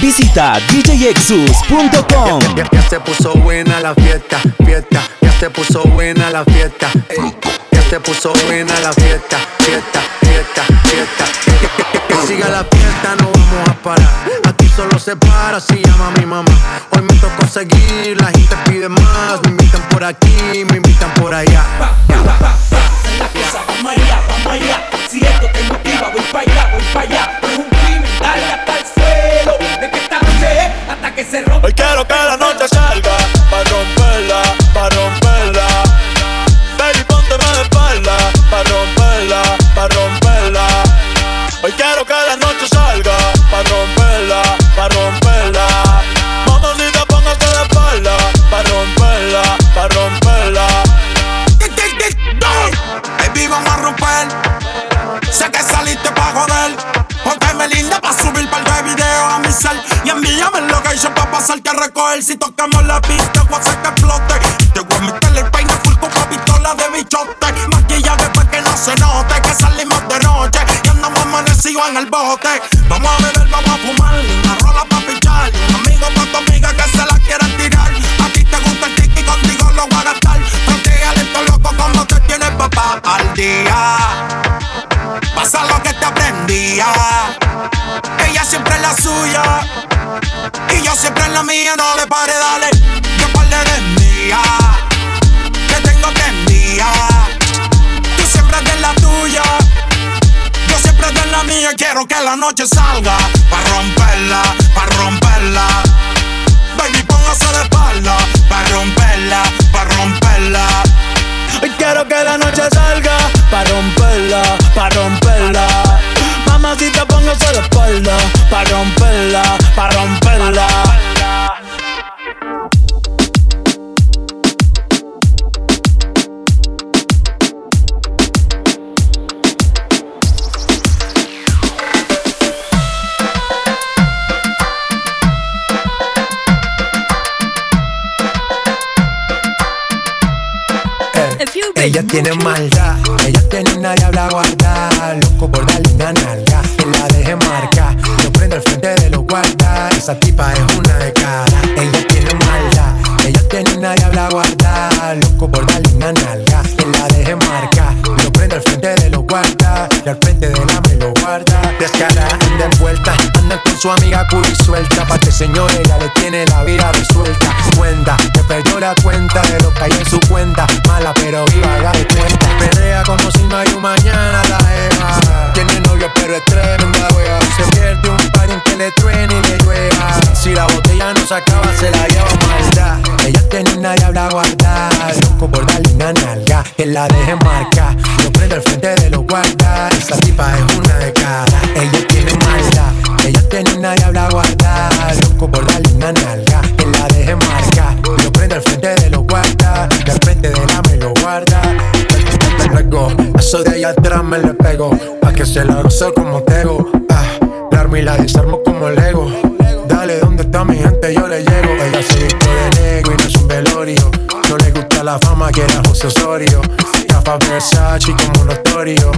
Visita djexus.com. Ya, ya, ya se puso buena la fiesta, fiesta. Ya se puso buena la fiesta. ey. Ya se puso buena la fiesta, fiesta, fiesta, fiesta. Que, que- que- que siga la fiesta, no vamos a parar. Aquí solo se para si llama mi mamá. Hoy me tocó seguir, la gente pide más. Me invitan por aquí, me invitan por allá. la cosa, vamos allá, vamos allá. Si esto te motiva, voy para allá, voy para allá. Es un crimen, dale hasta el suelo. De que esta noche hasta que se rompa. Hoy quiero que la noche salga Pa' romperla, pa' romperla recoger. Si tocamos la pista, voy a que explote. Te voy a meter el peine full con pistola de bichote. Maquillaje pa' que no se note que salimos de noche. Y andamos amanecidos en el bote. Vamos a beber, vamos a fumar. Una rola pa' pichar. Un amigo pa' tu amiga que se la quieran tirar. A ti te gusta el tiki, contigo lo voy a gastar. Protégale esto loco como te tienes papá al día. Pasa lo que te aprendía. Ella siempre es la suya. Y yo siempre en la mía. No le pare, dale. Que par eres mía. Que tengo prendida. Tú siempre de la tuya. Yo siempre de la mía. Quiero que la noche salga. Pa' romperla, pa' romperla. Baby, póngase de espalda. Pa' romperla, pa' romperla. Hoy quiero que la noche salga Pa' romperla, pa' romperla Mamacita, póngase de espalda Pa' romperla, Ella tiene maldad, ella tiene una diabla guarda. Loco por darle una nalga, que la deje marca. Yo prendo el frente de los guardas, esa tipa es una de cara. Ella tiene maldad, ella tiene una diabla guarda. Loco por darle una nalga, que la deje marca. Yo prendo el frente de los guardas, y al frente de la me lo guarda. Descarada, anda envuelta, anda con su amiga curi suelta. Pa' que señor ella le tiene la vida resuelta. Cuenta, que perdió la cuenta de lo que hay en su cuenta. Mala pero viva, de cuenta. Pelea como si no mañana la Eva. Tiene novio pero es tremenda wea. Se pierde un par en que le truene y le llueva. Si la botella no se acaba, se la lleva maldad. Ella tiene una diabla guardada. Loco por darle una nalga, que la deje marca. Yo prendo el frente de los guardas. Esa tipa es Por darle una nalga, que la deje marca. Yo prendo el frente de los guardas. Que al frente de la me lo guarda. Luego, eso de allá atrás me le pego. Pa' que se la goce como tego. Ah, la armo y la desarmo como Lego. Dale, ¿dónde está mi gente? Yo le llego. Ella se vistió de negro y no es un velorio. No le gusta la fama, quiere a José Osorio. Rafa Versace como notorio.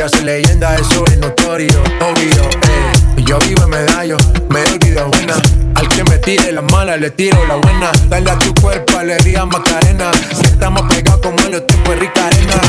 Voy a ser leyenda, eso es notorio. Obvio, eh. Yo vivo en medallo, me doy vida buena. Al que me tire la mala, le tiro la buena. Dale a tu cuerpo, alegría, macarena. Si estamos pegados como en los tiempos de rica arena.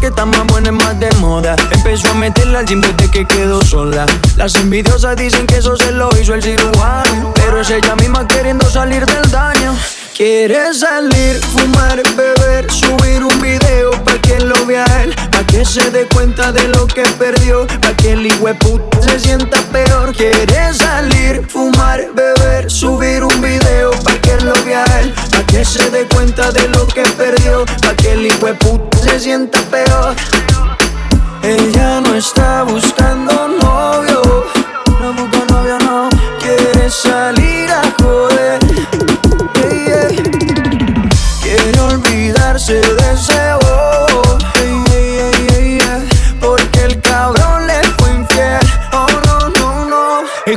Que está más buena y más de moda. Empezó a meterla al gym desde que quedó sola. Las envidiosas dicen que eso se lo hizo el cirujano. Pero es ella misma queriendo salir del daño. Quiere salir, fumar, beber, subir un video pa' que lo vea él, pa' que se dé cuenta de lo que perdió, pa' que el puta se sienta peor. Quiere salir, fumar, beber, subir un video pa' que lo vea él, que se dé cuenta de lo que perdió, pa' que el puta se sienta peor. Ella no está buscando novio, no busca novio, no quiere salir a joder. Yeah. Quiere olvidarse de ese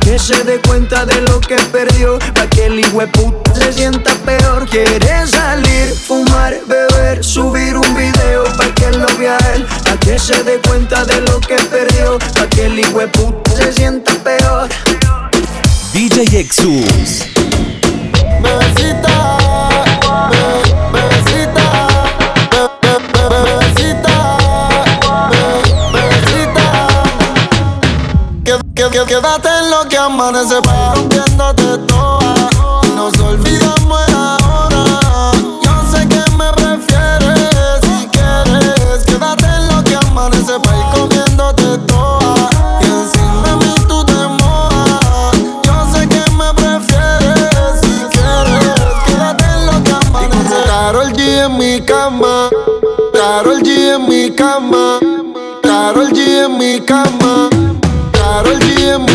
que se dé cuenta de lo que perdió, pa' que el puta se sienta peor. Quiere salir, fumar, beber, subir un video pa' que lo vea él, pa' que se dé cuenta de lo que perdió, pa' que el puta se sienta peor. DJ Exus. Bebecita, Quédate en lo que amanece pa' rompiéndote toda nos olvidamos de ahora. Yo sé que me prefieres si quieres. Quédate en lo que amanece pa' ir comiéndote toda y encima de mí tú te. Yo sé que me prefieres si quieres. Quédate en lo que amanece. Carol G en mi cama. Carol G en mi cama. Carol G en mi cama. Carol G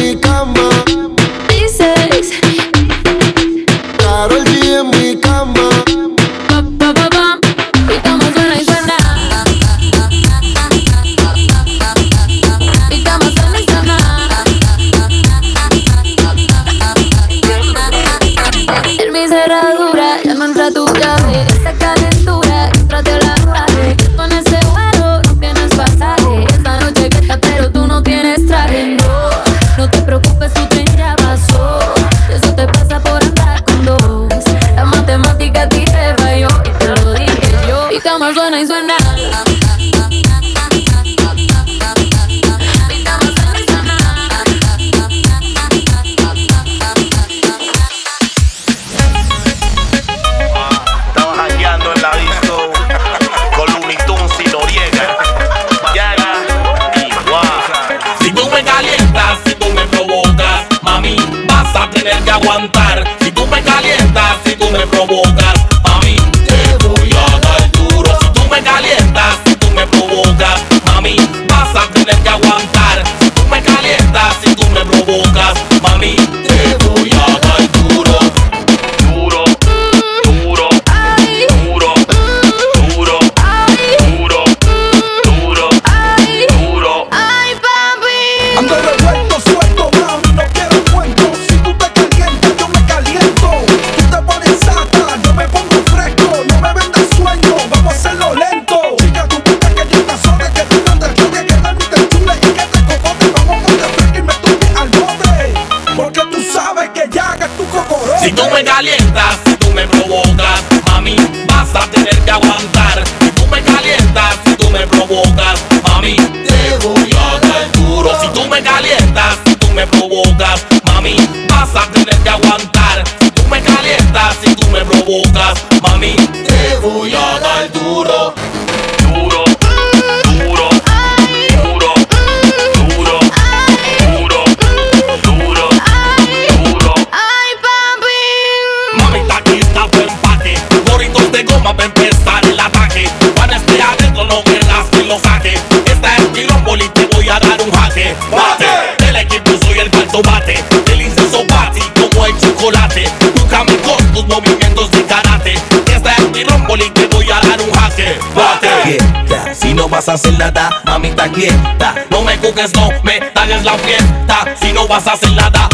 vas a hacer nada, mami está quieta. No me juzgues, no me tagues la fiesta. Si no vas a hacer nada,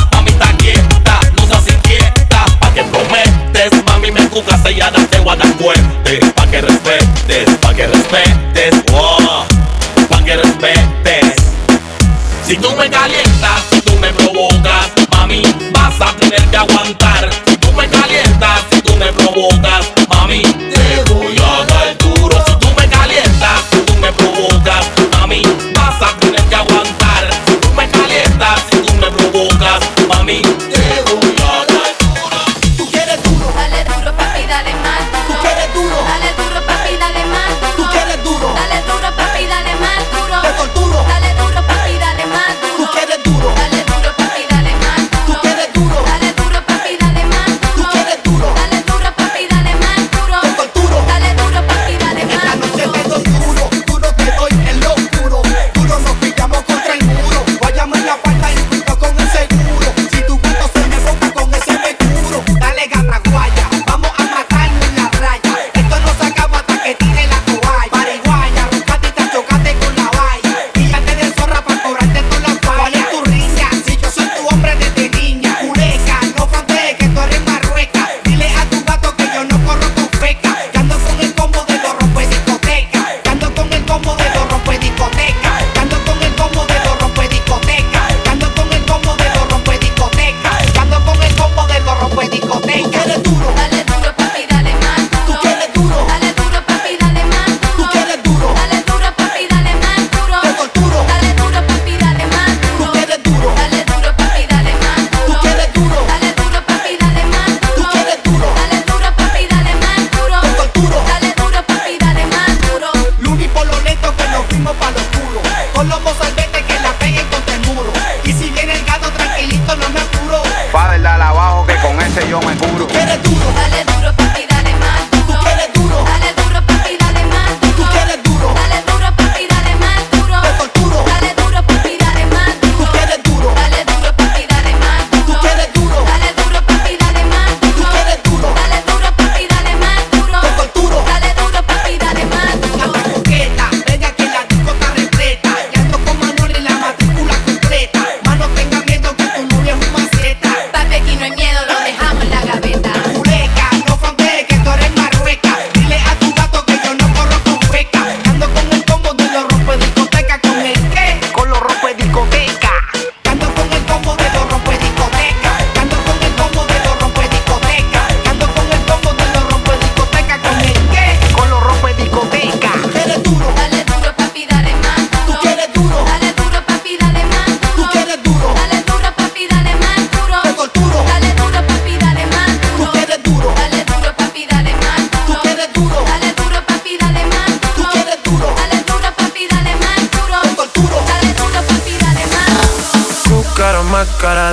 como el puro. Eres tú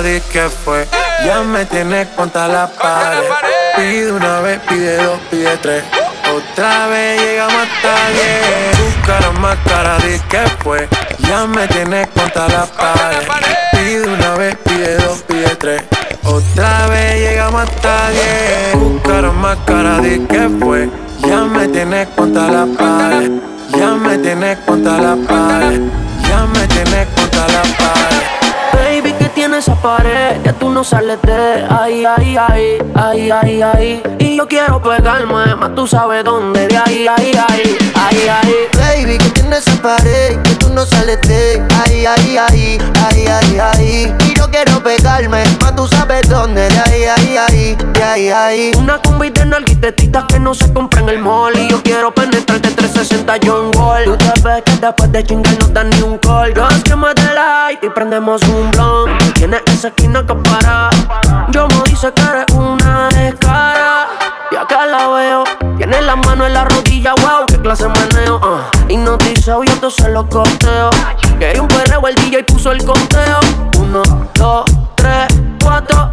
la disque fue. Ya me tienes contra la pared. Pide una vez, pide dos, pide tres. Otra vez llegamos hasta diez. Tu cara más cara, fue. Ya me tienes contra la pared. Pide una vez, pide dos, pide tres. Otra vez llegamos hasta diez. Tu cara más cara, fue. Ya me tienes contra la pared. Ya me tienes contra la pared. Ya me tienes contra la pared esa pared, ya tú no sales de ahí, ahí, ahí, ahí, ahí, ahí. Y yo quiero pegarme, más tú sabes dónde, de ahí, ahí, ahí, ahí, ahí. Baby, que tiene esa pared, que tú no sales de ahí, ahí, ahí, ahí, ahí, ahí. Y yo quiero pegarme, más tú sabes dónde, de ay, ay. Una combi de nalguitetitas que no se compra en el mall. Y yo quiero penetrarte 360 John Wall. Tú te ves que después de chingar no dan ni un call. Dos que me light y prendemos un blunt. Tienes esa esquina que para. Yo me dice que eres una descara. Y acá la veo. Tiene la mano en la rodilla, wow, qué clase maneo. Uh. Hipnotizado, yo todo se lo costeo. Quería un perreo, el DJ puso el conteo. Uno, dos, tres.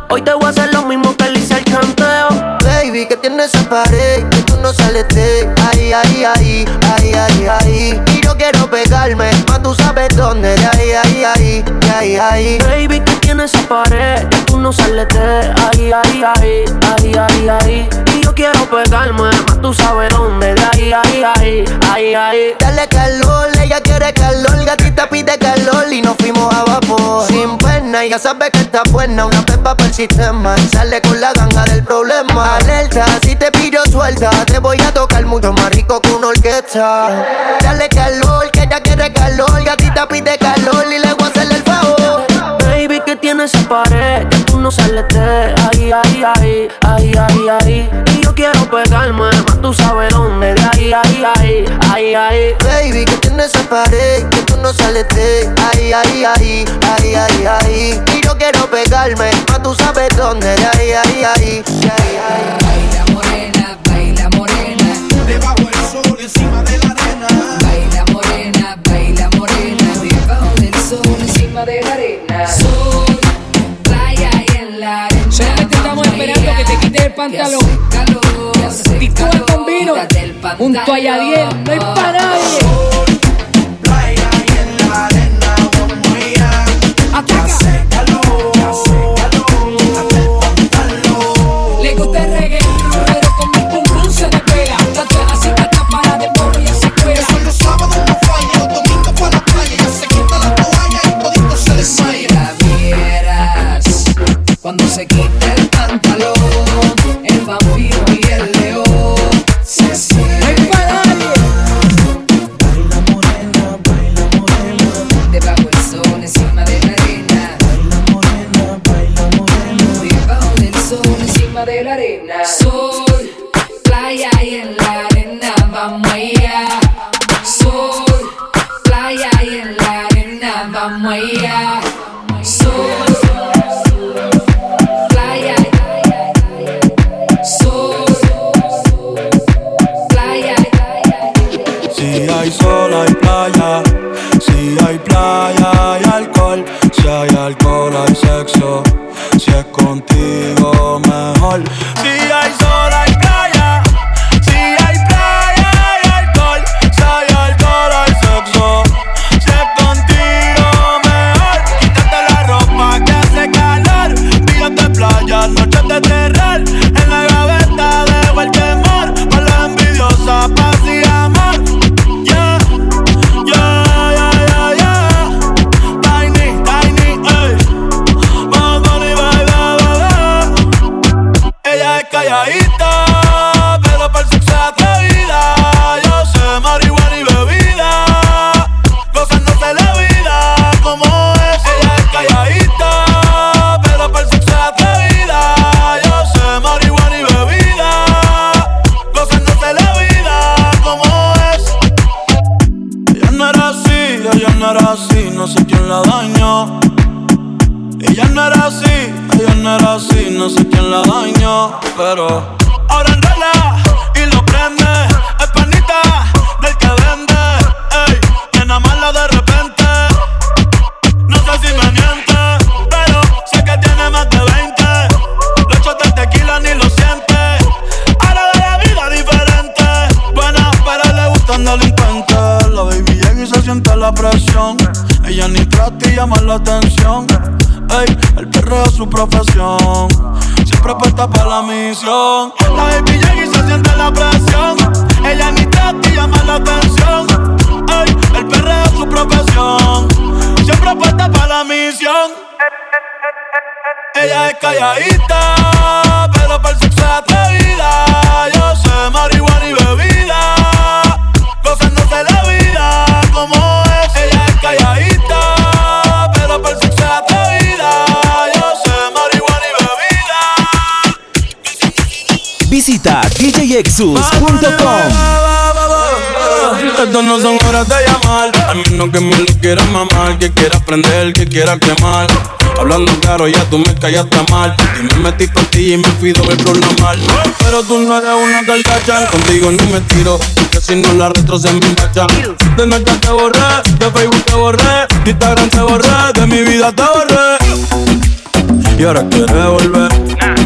Hoy te voy a hacer lo mismo que le hice al canteo. Baby, que tienes esa pared, que tú no sales de ahí, ahí, ahí, ahí, ahí, ahí. Y yo quiero pegarme, más tú sabes dónde, de ahí, ahí, ahí, de ahí, ahí. Baby, que tienes esa pared, que tú no sales de ahí, ahí, ahí, ahí, ahí, ahí. Y yo quiero pegarme, más tú sabes dónde, de ahí, ahí, ahí, ahí, ahí. Dale calor, ella quiere calor, gatita pide calor y nos fuimos a vapor. Sin pena ya sabe que está buena, una pepa para el sistema. Sale con la ganga del problema. Alerta, si te pillo suelta, te voy a tocar mucho más rico que una orquesta. Dale calor, que ella quiere calor, gatita pide calor y le voy tiene esa pared, que tú no sales de ahí, ahí, ahí, ahí, ahí, ahí. Y yo quiero pegarme, más tú sabes dónde, de ahí, ahí, ahí, ahí, ahí. Baby, que tienes esa pared, que tú no sales de ahí, ahí, ahí, ahí, ahí, ahí. Y yo quiero pegarme, más tú sabes dónde, de ahí, ahí, ahí, ahí, ahí. Baila morena, baila morena. Debajo del sol, encima de la arena. Baila morena, baila morena. Debajo del sol, encima de la arena. Pantalón. Calor, tú el combino junto a Yadiel. No hay para nadie. Alcohol, hay sexo. Si es contigo, mejor. Si hay sol, Ella no era así, ella no era así, no sé quién la dañó, pero ahora enrola y lo prende, es panita del que vende, ey, llena mala de repente, no sé si me miente, pero sé que tiene más de 20, los shots de tequila ni lo siente, ahora de la vida diferente, buena, pero le gustan delincuentes, la baby llega y se siente la presión, ella ni trata y llama la atención. Ey, el perreo es su profesión. Siempre puesta para la misión. La baby llega y se siente la presión. Ella ni trata y llama la atención. Ey, el perreo es su profesión. Siempre puesta para la misión. Ella es calladita, pero para el sexo es atrevida. Yo sé marihuana y bebida, Visita djexus.com. Estas no son horas de llamar, al menos que me lo quieras mamar, que quieras prender, que quieras quemar. Hablando claro, ya tú me callaste mal. Y me metí ti y me fui doble normal. Pero tú no eres una carcacha, contigo no me tiro. Porque si no la retro se me engancha. De noche te borré, de Facebook te borré, de Instagram te borré, de mi vida te borré. Y ahora quieres volver,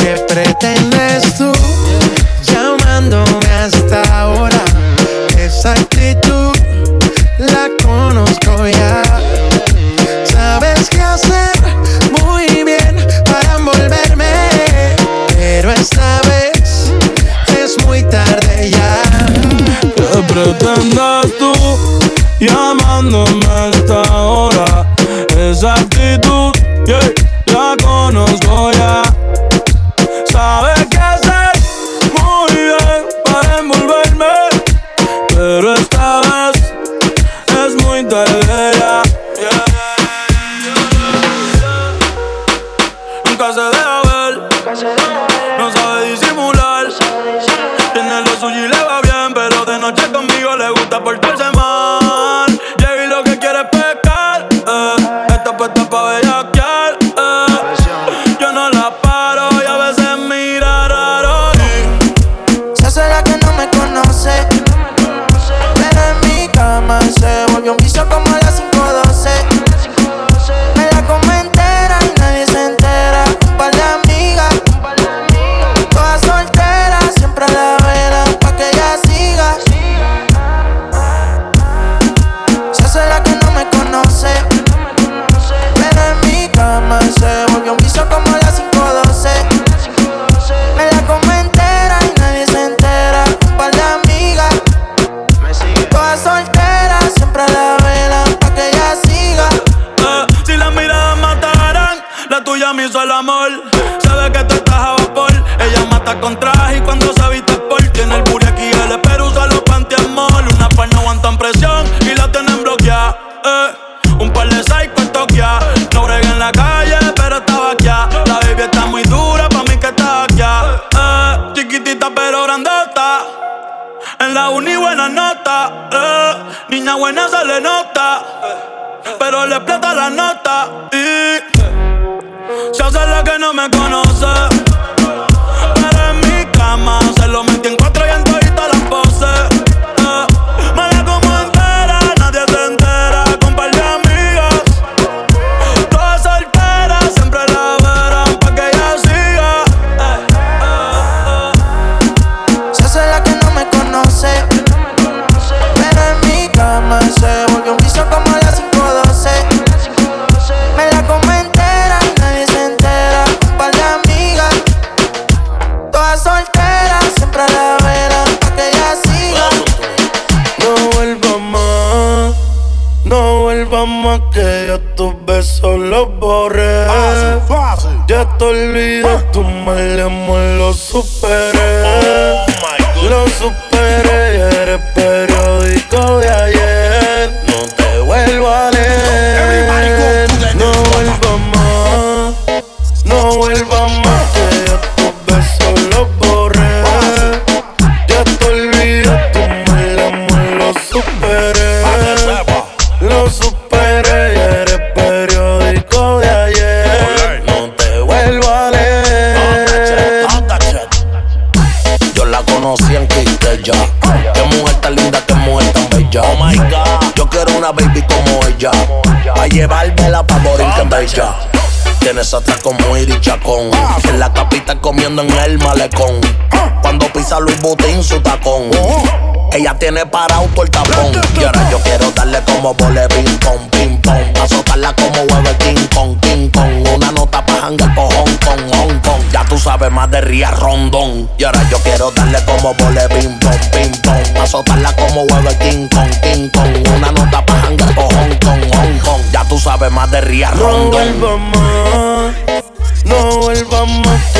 ¿Qué pretendes tú llamándome hasta ahora? Esa actitud la conozco ya. le explota la nota y se hace la que no me conoce. te olvides, tu mal amor lo supera. tienes atrás como Iri Chacón. En la capita comiendo en el malecón. Cuando pisa Luis Butín su tacón. Ella tiene parado todo el tapón. Y ahora yo quiero darle como vole ping pong, ping pong. Azotarla como hueve King Kong, King Kong. Una nota pa' hangar con Hong Kong, Hong Kong. Ya tú sabes más de Ría Rondón. Y ahora yo quiero darle como vole ping pong, ping pong. Azotarla como hueve King Kong, King Kong. Una nota pa' hangar con Hong Kong, Hong Kong. Ya tú sabes más de Ría Rondón vuelva más, no vuelva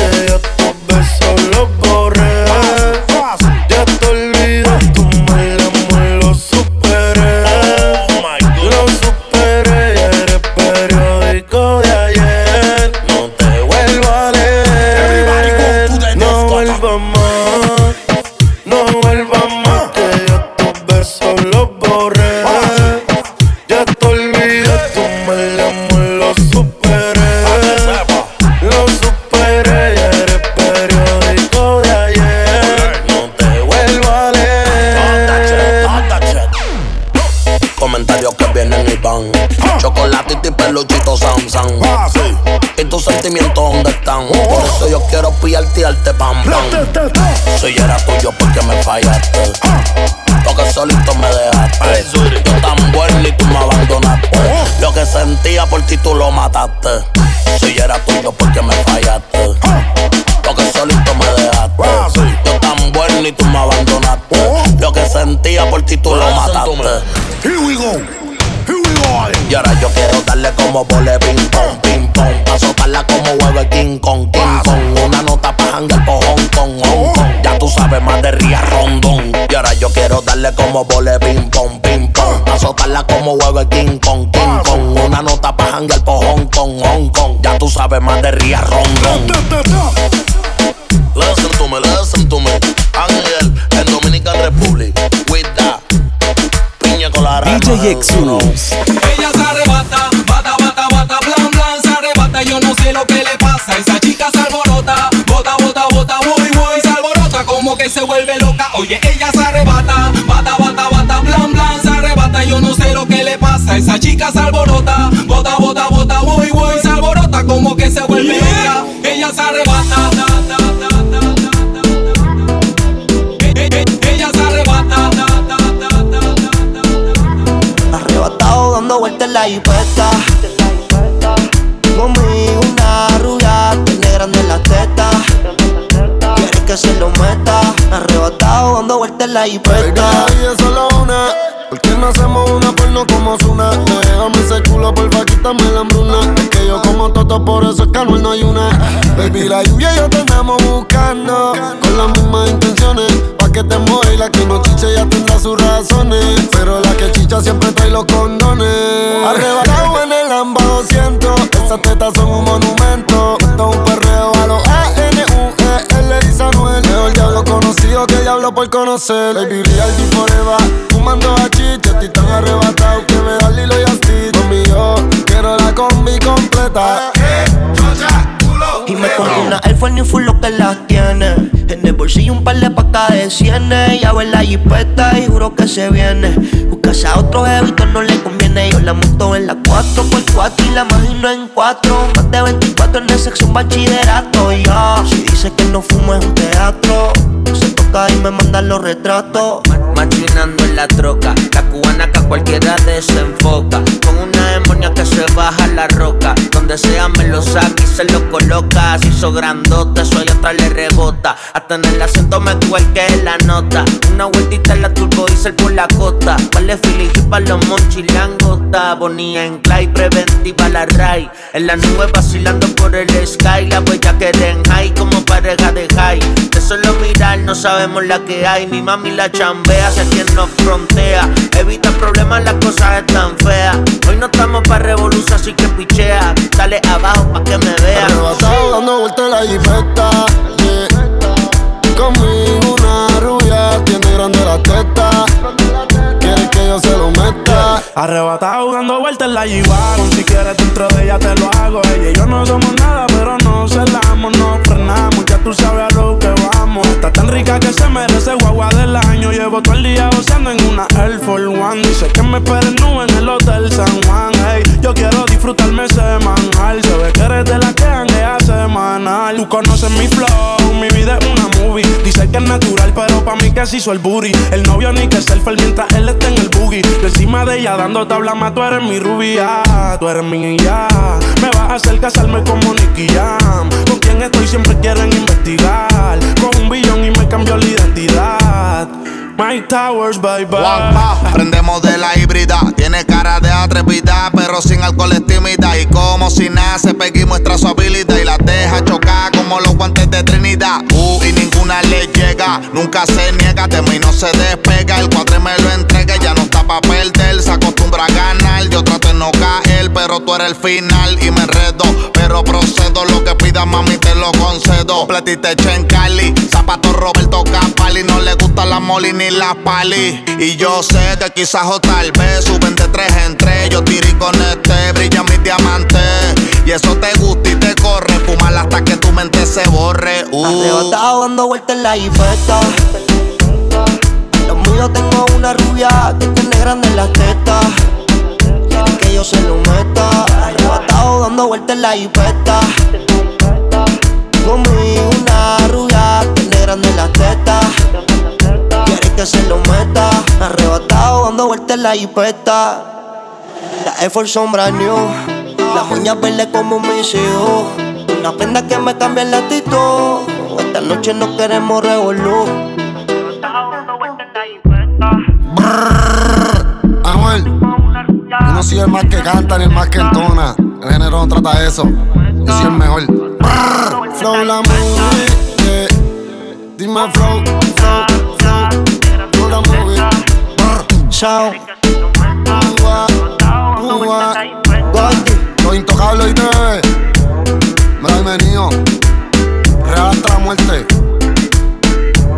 sentía por ti tú lo mataste. Si yo era tuyo, porque me fallaste? Porque solito me dejaste. Yo tan bueno y tú me abandonaste. Lo que sentía por ti tú lo mataste. Here we go. Here we go. Y ahora yo quiero darle como vole ping pong, ping pong. Pa' soltarla como huevo King Kong, King Kong. Una nota pa' jangar por Hong Kong, Hong Kong. Ya tú sabes más de Ría Rondón. Y ahora yo quiero darle como vole ping pong, ping pong. Pa' soltarla como huevo King Kong, King Kong. Una nota pa' jangar por Hong Kong, Hong Kong. Ya tú sabes más de Ría Rondón. Listen to me, listen to me. Ángel en Dominican Republic. With that. Piña colada. DJ. Ella se arrebata, bata, bata, bata, blan, blan, se arrebata. Yo no sé lo que le pasa. Esa chica se alborota, bota, bota, bota, voy, voy, se alborota como que se vuelve loca. Oye, ella se arrebata, bata, bata, bata, le pasa. Esa chica se alborota, bota, bota, bota, voy, voy, se alborota como que se vuelve loca. Ella se arrebata. ta, ta. Arrebatado dando vueltas en la hipeta. Conmigo una rubia, tiene grande la teta. Quiere que se lo meta. Arrebatado dando vueltas en la Baby, hipeta. la vida es solo una. Como Zuna? Déjame ese culo, porfa, quítame la hambruna. Es que yo como toto, por eso es que no hay una. Baby, la lluvia y yo te andamos buscando. Con las mismas intenciones. Pa' que te mueva y la que no chiche ya tendrá sus razones. Pero la que chicha siempre trae los condones. Arrebatado en el Lamba 200. Esas tetas son un monumento. Conocido que diablo por conocer. Baby, real y forever. Fumando a a ti tan arrebatado que me da Lilo y Asti. Conmigo quiero la combi completa. Y me compré una Air Force New Full lo que las tiene. En el bolsillo un par de pacas de cienes. Ya ve la jipeta y juro que se viene. Buscase a otro jevito no le conviene. Yo la monto en la 4x4 y la imagino en 4. Más de 24 en el sexo un bachillerato. Y ya, si dice que no fumo es un teatro. Y me mandan los retratos. Machinando en la troca, la cubana que a cualquiera desenfoca. Con una que se baja la roca. Donde sea me lo saca y se lo coloca. Se hizo grandote, soy otra le rebota. Hasta en el acento me cuelque la nota. Una vueltita en la turbo diesel por la costa. Vale Philly y pa' los monchis langota. Bonía en clay, preventiva la ray. En la nube vacilando por el sky. La huella que den high como pareja de high. De solo mirar no sabemos la que hay. Mi mami la chambea, sé quien nos frontea. Evita problemas, las cosas están feas. Hoy no estamos pa' revolución, así que pichea. Dale abajo pa' que me vea. Arrebatado dando vueltas en la jipeta. Yeah. Conmigo una rubia, tiene grande la teta. Quiere que yo se lo meta. Arrebatado dando vueltas en la G-Wagon Si quieres dentro de ella te lo hago Ella y yo no somos nada pero no celamos No frenamos, ya tú sabes a lo que vamos Está tan rica que se merece guagua del año Llevo todo el día gozando en una Air Force One Dice que me esperen en el Hotel San Juan Hey, yo quiero disfrutarme semanal Se ve que eres de la que janguea semanal Tú conoces mi flow, mi vida es una movie Dice que es natural pero pa' mí sí hizo el booty. El novio ni que selfie mientras él está en el boogie. Yo encima de ella dando tabla más, tú eres mi rubia, tú eres mi ya. Me vas a hacer casarme como Nicky Jam. Con quien estoy siempre quieren investigar. Un billón y me cambió la identidad. My Towers, bye bye. Prendemos de la híbrida. Tiene cara de atrevida, pero sin alcohol es tímida. Y como si nace, Peggy muestra su habilidad y la deja chocar como los guantes de Trinidad. Uh, y ninguna le llega, nunca se niega, de mí no se despega. El cuadre me lo entrega, pero tú eres el final y me enredo. Pero procedo, lo que pida mami te lo concedo. Platite en Cali, zapato Roberto Capali. No le gusta la moli ni la pali. Y yo sé que quizás o tal vez suben de tres en tres. Yo tiré con este, brilla mi diamante. Y eso te gusta y te corre. Fumar hasta que tu mente se borre. Uh. Arrebatado dando vueltas en la jipeta. Los míos tengo una rubia que tiene grande las tetas. Se lo meta. Arrebatado dando vueltas en la jipeta. Conmigo una que tiene grande las tetas. Quiere que se lo meta. Arrebatado dando vueltas en la jipeta. La Air brand new. Las uñas verdes como mis hijos. Una prenda que me cambia el actitud. Esta noche no queremos revolú. no soy el más que canta ni el más que entona. El género no trata eso. Yo soy el mejor. Flow la movie. Dime flow, flow, la movie. Brr, chao. Uva, uva. Lo intocable y TV. Me lo bienvenido. Real hasta la muerte.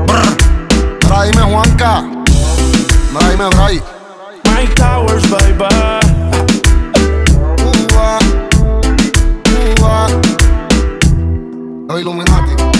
Brr. Juanca. Traíme Bray. Mike Towers, bye bye. Los Illuminati.